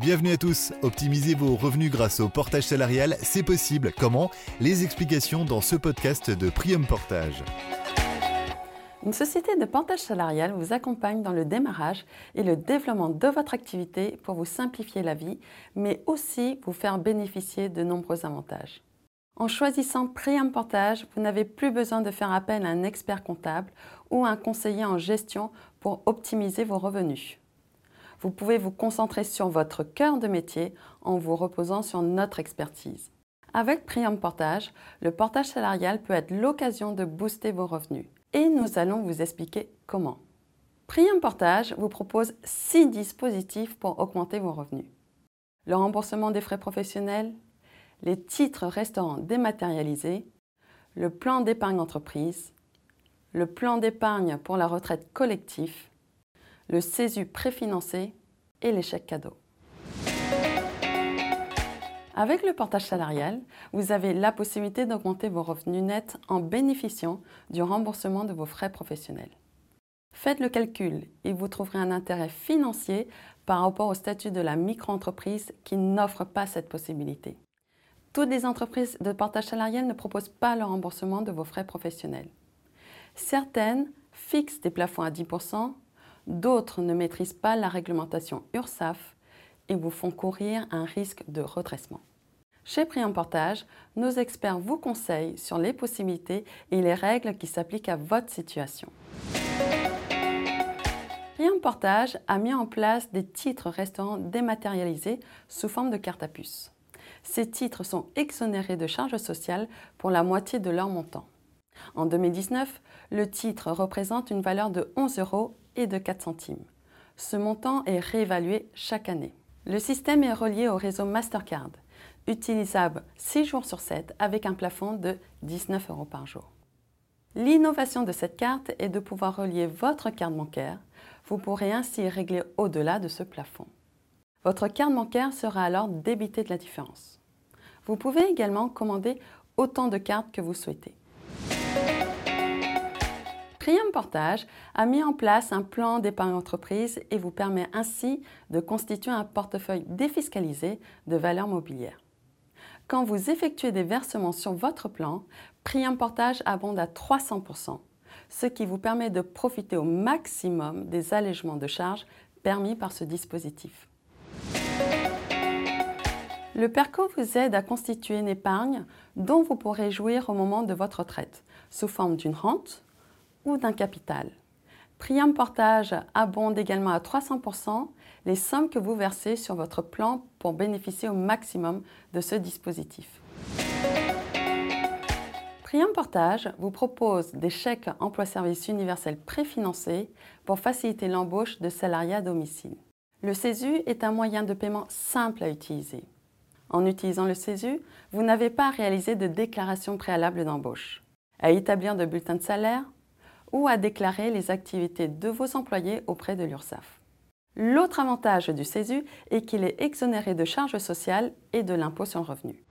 Bienvenue à tous. Optimiser vos revenus grâce au portage salarial, c'est possible. Comment? Les explications dans ce podcast de Prium Portage. Une société de portage salarial vous accompagne dans le démarrage et le développement de votre activité pour vous simplifier la vie, mais aussi vous faire bénéficier de nombreux avantages. En choisissant Prium Portage, vous n'avez plus besoin de faire appel à un expert comptable ou un conseiller en gestion pour optimiser vos revenus. Vous pouvez vous concentrer sur votre cœur de métier en vous reposant sur notre expertise. Avec Prium Portage, le portage salarial peut être l'occasion de booster vos revenus. Et nous allons vous expliquer comment. Prium Portage vous propose 6 dispositifs pour augmenter vos revenus. Le remboursement des frais professionnels, les titres restaurants dématérialisés, le plan d'épargne entreprise, le plan d'épargne pour la retraite collectif, le CESU préfinancé et les chèques cadeaux. Avec le portage salarial, vous avez la possibilité d'augmenter vos revenus nets en bénéficiant du remboursement de vos frais professionnels. Faites le calcul et vous trouverez un intérêt financier par rapport au statut de la micro-entreprise qui n'offre pas cette possibilité. Toutes les entreprises de portage salarial ne proposent pas le remboursement de vos frais professionnels. Certaines fixent des plafonds à 10%, d'autres ne maîtrisent pas la réglementation URSAF et vous font courir un risque de redressement. Chez Priam Portage, nos experts vous conseillent sur les possibilités et les règles qui s'appliquent à votre situation. Priam Portage a mis en place des titres restaurants dématérialisés sous forme de carte à puce. Ces titres sont exonérés de charges sociales pour la moitié de leur montant. En 2019, le titre représente une valeur de 11 euros et de 4 centimes. Ce montant est réévalué chaque année. Le système est relié au réseau Mastercard, utilisable 6 jours sur 7 avec un plafond de 19 euros par jour. L'innovation de cette carte est de pouvoir relier votre carte bancaire. Vous pourrez ainsi régler au-delà de ce plafond. Votre carte bancaire sera alors débitée de la différence. Vous pouvez également commander autant de cartes que vous souhaitez. Prium Portage a mis en place un plan d'épargne entreprise et vous permet ainsi de constituer un portefeuille défiscalisé de valeurs mobilières. Quand vous effectuez des versements sur votre plan, Prium Portage abonde à 300%, ce qui vous permet de profiter au maximum des allègements de charges permis par ce dispositif. Le PERCO vous aide à constituer une épargne dont vous pourrez jouir au moment de votre retraite, sous forme d'une rente, ou d'un capital. Priam Portage abonde également à 300% les sommes que vous versez sur votre plan pour bénéficier au maximum de ce dispositif. Priam Portage vous propose des chèques emploi-service universel préfinancés pour faciliter l'embauche de salariés à domicile. Le CESU est un moyen de paiement simple à utiliser. En utilisant le CESU, vous n'avez pas à réaliser de déclaration préalable d'embauche, à établir de bulletins de salaire ou à déclarer les activités de vos employés auprès de l'URSSAF. L'autre avantage du CESU est qu'il est exonéré de charges sociales et de l'impôt sur le revenu.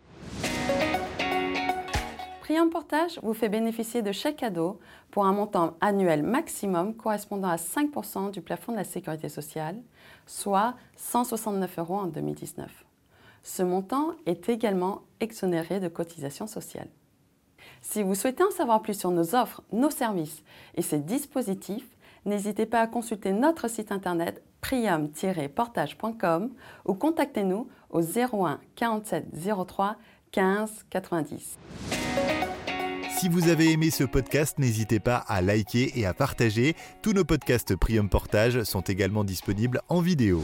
Priam Portage vous fait bénéficier de chèques cadeaux pour un montant annuel maximum correspondant à 5% du plafond de la sécurité sociale, soit 169 euros en 2019. Ce montant est également exonéré de cotisations sociales. Si vous souhaitez en savoir plus sur nos offres, nos services et ces dispositifs, n'hésitez pas à consulter notre site internet prium-portage.com ou contactez-nous au 01 47 03 15 90. Si vous avez aimé ce podcast, n'hésitez pas à liker et à partager. Tous nos podcasts Prium Portage sont également disponibles en vidéo.